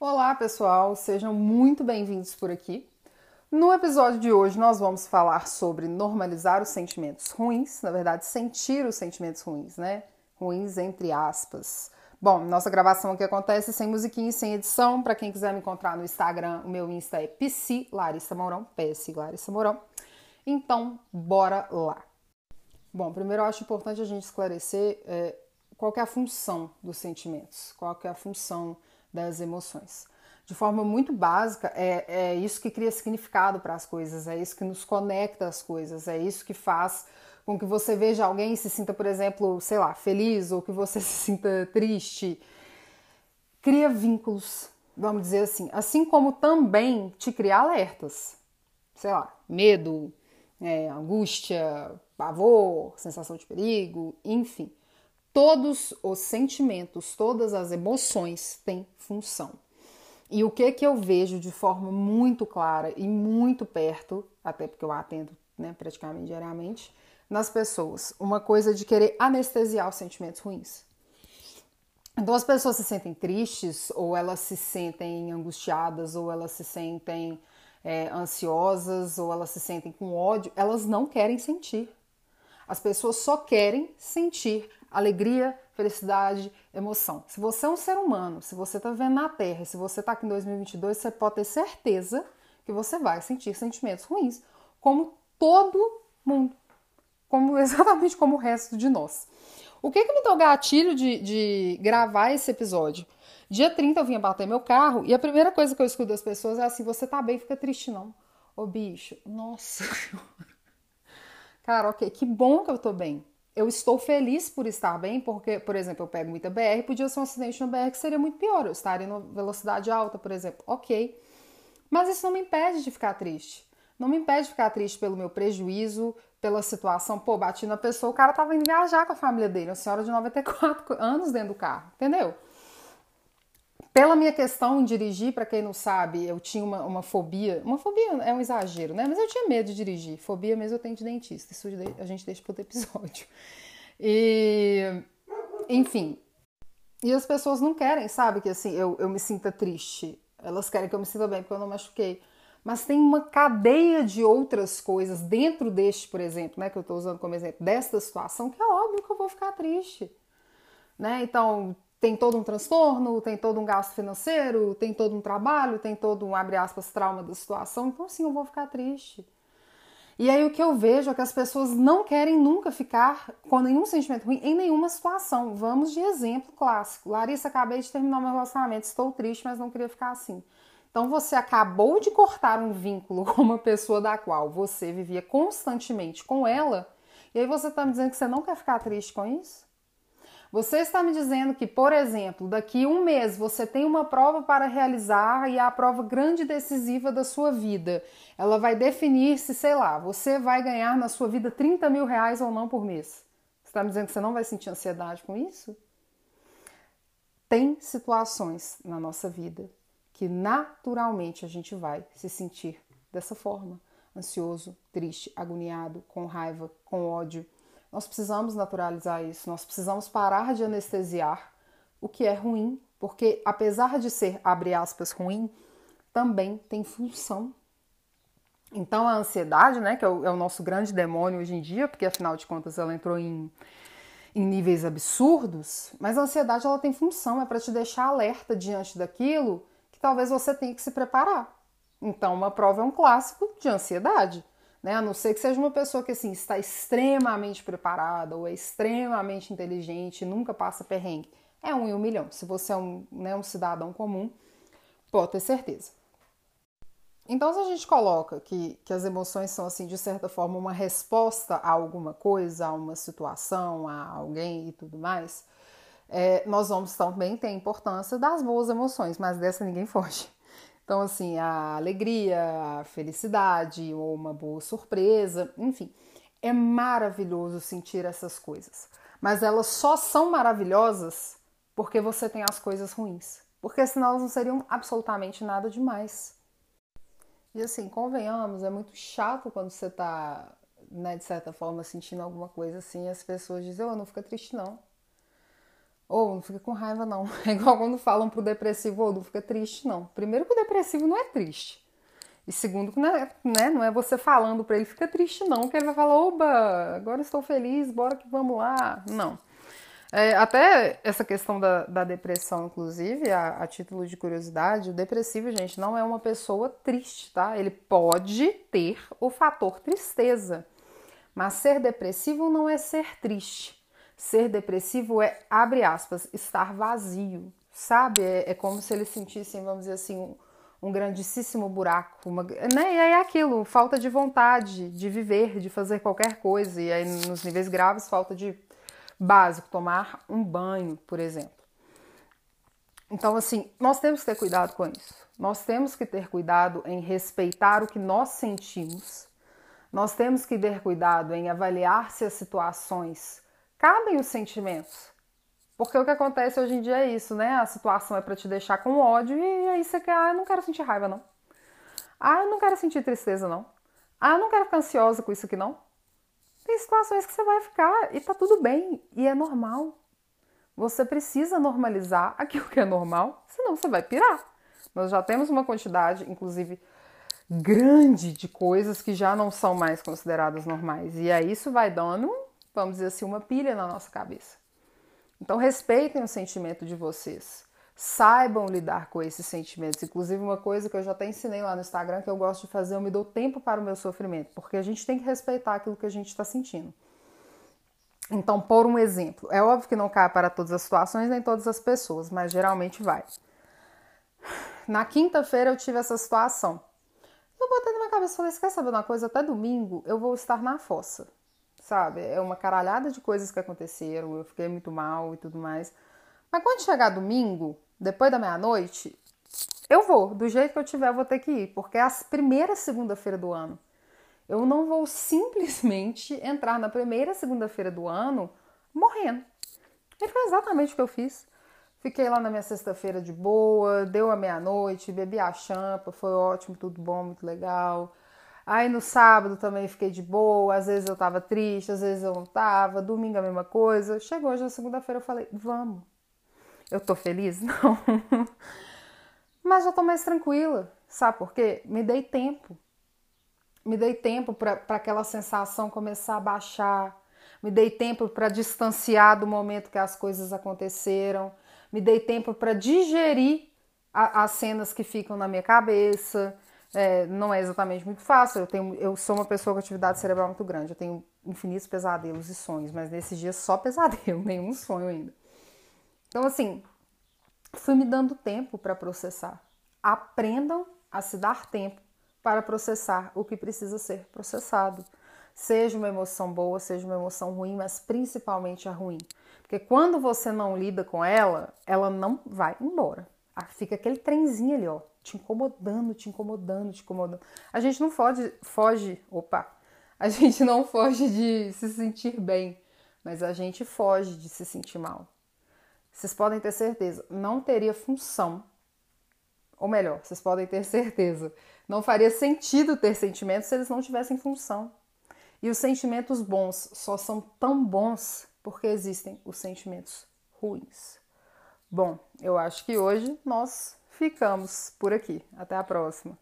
Olá, pessoal, sejam muito bem-vindos por aqui. No episódio de hoje, nós vamos falar sobre normalizar os sentimentos ruins, na verdade, sentir os sentimentos ruins, né? Ruins entre aspas. Bom, nossa gravação aqui acontece sem musiquinha e sem edição. Para quem quiser me encontrar no Instagram, o meu Insta é PC Larissa Mourão, PS Larissa Mourão. Então, bora lá. Bom, primeiro eu acho importante a gente esclarecer é, qual é a função dos sentimentos, qual é a função das emoções. De forma muito básica, é, é isso que cria significado para as coisas, é isso que nos conecta às coisas, é isso que faz com que você veja alguém e se sinta, por exemplo, sei lá, feliz ou que você se sinta triste. Cria vínculos, vamos dizer assim, assim como também te cria alertas, sei lá, medo, é, angústia, pavor, sensação de perigo, enfim. Todos os sentimentos, todas as emoções têm função. E o que que eu vejo de forma muito clara e muito perto, até porque eu atendo né, praticamente diariamente, nas pessoas, uma coisa de querer anestesiar os sentimentos ruins. Então as pessoas se sentem tristes, ou elas se sentem angustiadas, ou elas se sentem é, ansiosas, ou elas se sentem com ódio, elas não querem sentir. As pessoas só querem sentir alegria, felicidade, emoção. Se você é um ser humano, se você está vivendo na Terra, se você está aqui em 2022, você pode ter certeza que você vai sentir sentimentos ruins, como todo mundo, como exatamente como o resto de nós. O que, que me deu gatilho de, de gravar esse episódio? Dia 30 eu vinha bater meu carro e a primeira coisa que eu escuto das pessoas é assim: você tá bem, fica triste não. Ô bicho, nossa Cara, ok, que bom que eu tô bem. Eu estou feliz por estar bem, porque, por exemplo, eu pego muita BR, podia ser um acidente no BR que seria muito pior. Eu estaria em velocidade alta, por exemplo. Ok. Mas isso não me impede de ficar triste. Não me impede de ficar triste pelo meu prejuízo, pela situação. Pô, bati na pessoa, o cara tava indo viajar com a família dele, uma senhora de 94 anos dentro do carro, entendeu? Pela minha questão em dirigir, para quem não sabe, eu tinha uma, uma, fobia. Uma fobia é um exagero, né? Mas eu tinha medo de dirigir. Fobia mesmo eu tenho de dentista. Isso a gente deixa para outro episódio. E. Enfim. E as pessoas não querem, sabe? Que assim, eu, eu me sinta triste. Elas querem que eu me sinta bem porque eu não machuquei. Mas tem uma cadeia de outras coisas dentro deste, por exemplo, né? Que eu estou usando como exemplo, desta situação, que é óbvio que eu vou ficar triste. Né? Então, tem todo um transtorno, tem todo um gasto financeiro, tem todo um trabalho, tem todo um, abre aspas, trauma da situação, então assim, eu vou ficar triste. E aí o que eu vejo é que as pessoas não querem nunca ficar com nenhum sentimento ruim em nenhuma situação. Vamos de exemplo clássico. Larissa, acabei de terminar meu relacionamento, estou triste, mas não queria ficar assim. Então você acabou de cortar um vínculo com uma pessoa da qual você vivia constantemente com ela, e aí você está me dizendo que você não quer ficar triste com isso? Você está me dizendo que, por exemplo, daqui um mês você tem uma prova para realizar e é a prova grande e decisiva da sua vida. Ela vai definir se, sei lá, você vai ganhar na sua vida 30 mil reais ou não por mês. Você está me dizendo que você não vai sentir ansiedade com isso? Tem situações na nossa vida que naturalmente a gente vai se sentir dessa forma: ansioso, triste, agoniado, com raiva, com ódio nós precisamos naturalizar isso, nós precisamos parar de anestesiar o que é ruim, porque apesar de ser, abre aspas, ruim, também tem função. Então a ansiedade, né, que é o, é o nosso grande demônio hoje em dia, porque afinal de contas ela entrou em, em níveis absurdos, mas a ansiedade ela tem função, é para te deixar alerta diante daquilo que talvez você tenha que se preparar. Então uma prova é um clássico de ansiedade né? A não ser que seja uma pessoa que assim está extremamente preparada ou é extremamente inteligente, nunca passa perrengue. É um em um milhão. Se você é um, né, um cidadão comum, pode ter certeza. Então, se a gente coloca que, que as emoções são, assim, de certa forma, uma resposta a alguma coisa, a uma situação, a alguém e tudo mais, é, nós vamos também ter a importância das boas emoções, mas dessa ninguém foge. Então, assim, a alegria, a felicidade ou uma boa surpresa, enfim, é maravilhoso sentir essas coisas. Mas elas só são maravilhosas porque você tem as coisas ruins. Porque senão elas não seriam absolutamente nada demais. E assim, convenhamos, é muito chato quando você tá, né, de certa forma, sentindo alguma coisa assim, as pessoas dizem, oh, não fica triste não. Ou oh, não fica com raiva, não. É igual quando falam pro depressivo, ou oh, não fica triste, não. Primeiro que o depressivo não é triste. E segundo que não é, né, não é você falando para ele, fica triste, não, que ele vai falar, oba, agora estou feliz, bora que vamos lá. Não. É, até essa questão da, da depressão, inclusive, a, a, título de curiosidade, o depressivo, gente, não é uma pessoa triste, tá? Ele pode ter o fator tristeza, mas ser depressivo não é ser triste. Ser depressivo é, abre aspas, estar vazio, sabe? É, é como se eles sentissem, vamos dizer assim, um, um grandíssimo buraco, uma, né? E aí é aquilo, falta de vontade de viver, de fazer qualquer coisa. E aí nos níveis graves, falta de básico, tomar um banho, por exemplo. Então, assim, nós temos que ter cuidado com isso. Nós temos que ter cuidado em respeitar o que nós sentimos. Nós temos que ter cuidado em avaliar se as situações cabem os sentimentos. Porque o que acontece hoje em dia é isso, né? A situação é para te deixar com ódio e aí você quer, ah, eu não quero sentir raiva, não. Ah, eu não quero sentir tristeza, não. Ah, eu não quero ficar ansiosa com isso aqui, não. Tem situações que você vai ficar e tá tudo bem, e é normal. Você precisa normalizar aquilo que é normal, senão você vai pirar. Nós já temos uma quantidade, inclusive, grande de coisas que já não são mais consideradas normais. E aí isso vai dando, vamos dizer assim, uma pilha na nossa cabeça. Então respeitem o sentimento de vocês saibam lidar com esses sentimentos. Inclusive, uma coisa que eu já até ensinei lá no Instagram que eu gosto de fazer, eu me dou tempo para o meu sofrimento, porque a gente tem que respeitar aquilo que a gente está sentindo. Então, por um exemplo, é óbvio que não cai para todas as situações nem todas as pessoas, mas geralmente vai. Na quinta-feira eu tive essa situação. Eu botei na minha cabeça e falei: quer saber uma coisa? Até domingo eu vou estar na fossa, sabe? É uma caralhada de coisas que aconteceram, eu fiquei muito mal e tudo mais. Mas quando chegar domingo, depois da meia-noite, eu vou, do jeito que eu tiver, eu vou ter que ir, porque é a primeira segunda-feira do ano. Eu não vou simplesmente entrar na primeira segunda-feira do ano morrendo. E foi exatamente o que eu fiz. Fiquei lá na minha sexta-feira de boa, deu a meia-noite, bebi a champa, foi ótimo, tudo bom, muito legal. Aí no sábado também fiquei de boa, às vezes eu tava triste, às vezes eu não tava, domingo a mesma coisa. Chegou hoje na segunda-feira, eu falei, vamos, eu tô feliz? Não. Mas já tô mais tranquila. Sabe por quê? Me dei tempo. Me dei tempo para aquela sensação começar a baixar. Me dei tempo para distanciar do momento que as coisas aconteceram. Me dei tempo para digerir a, as cenas que ficam na minha cabeça. É, não é exatamente muito fácil. Eu, tenho, eu sou uma pessoa com atividade cerebral muito grande. Eu tenho infinitos pesadelos e sonhos, mas nesses dias só pesadelo, nenhum sonho ainda. Então, assim, fui me dando tempo para processar. Aprendam a se dar tempo para processar o que precisa ser processado. Seja uma emoção boa, seja uma emoção ruim, mas principalmente a ruim. Porque quando você não lida com ela, ela não vai embora. Ah, fica aquele trenzinho ali, ó, te incomodando, te incomodando, te incomodando. A gente não foge, foge, opa, a gente não foge de se sentir bem, mas a gente foge de se sentir mal vocês podem ter certeza, não teria função. Ou melhor, vocês podem ter certeza, não faria sentido ter sentimentos se eles não tivessem função. E os sentimentos bons só são tão bons porque existem os sentimentos ruins. Bom, eu acho que hoje nós ficamos por aqui. Até a próxima.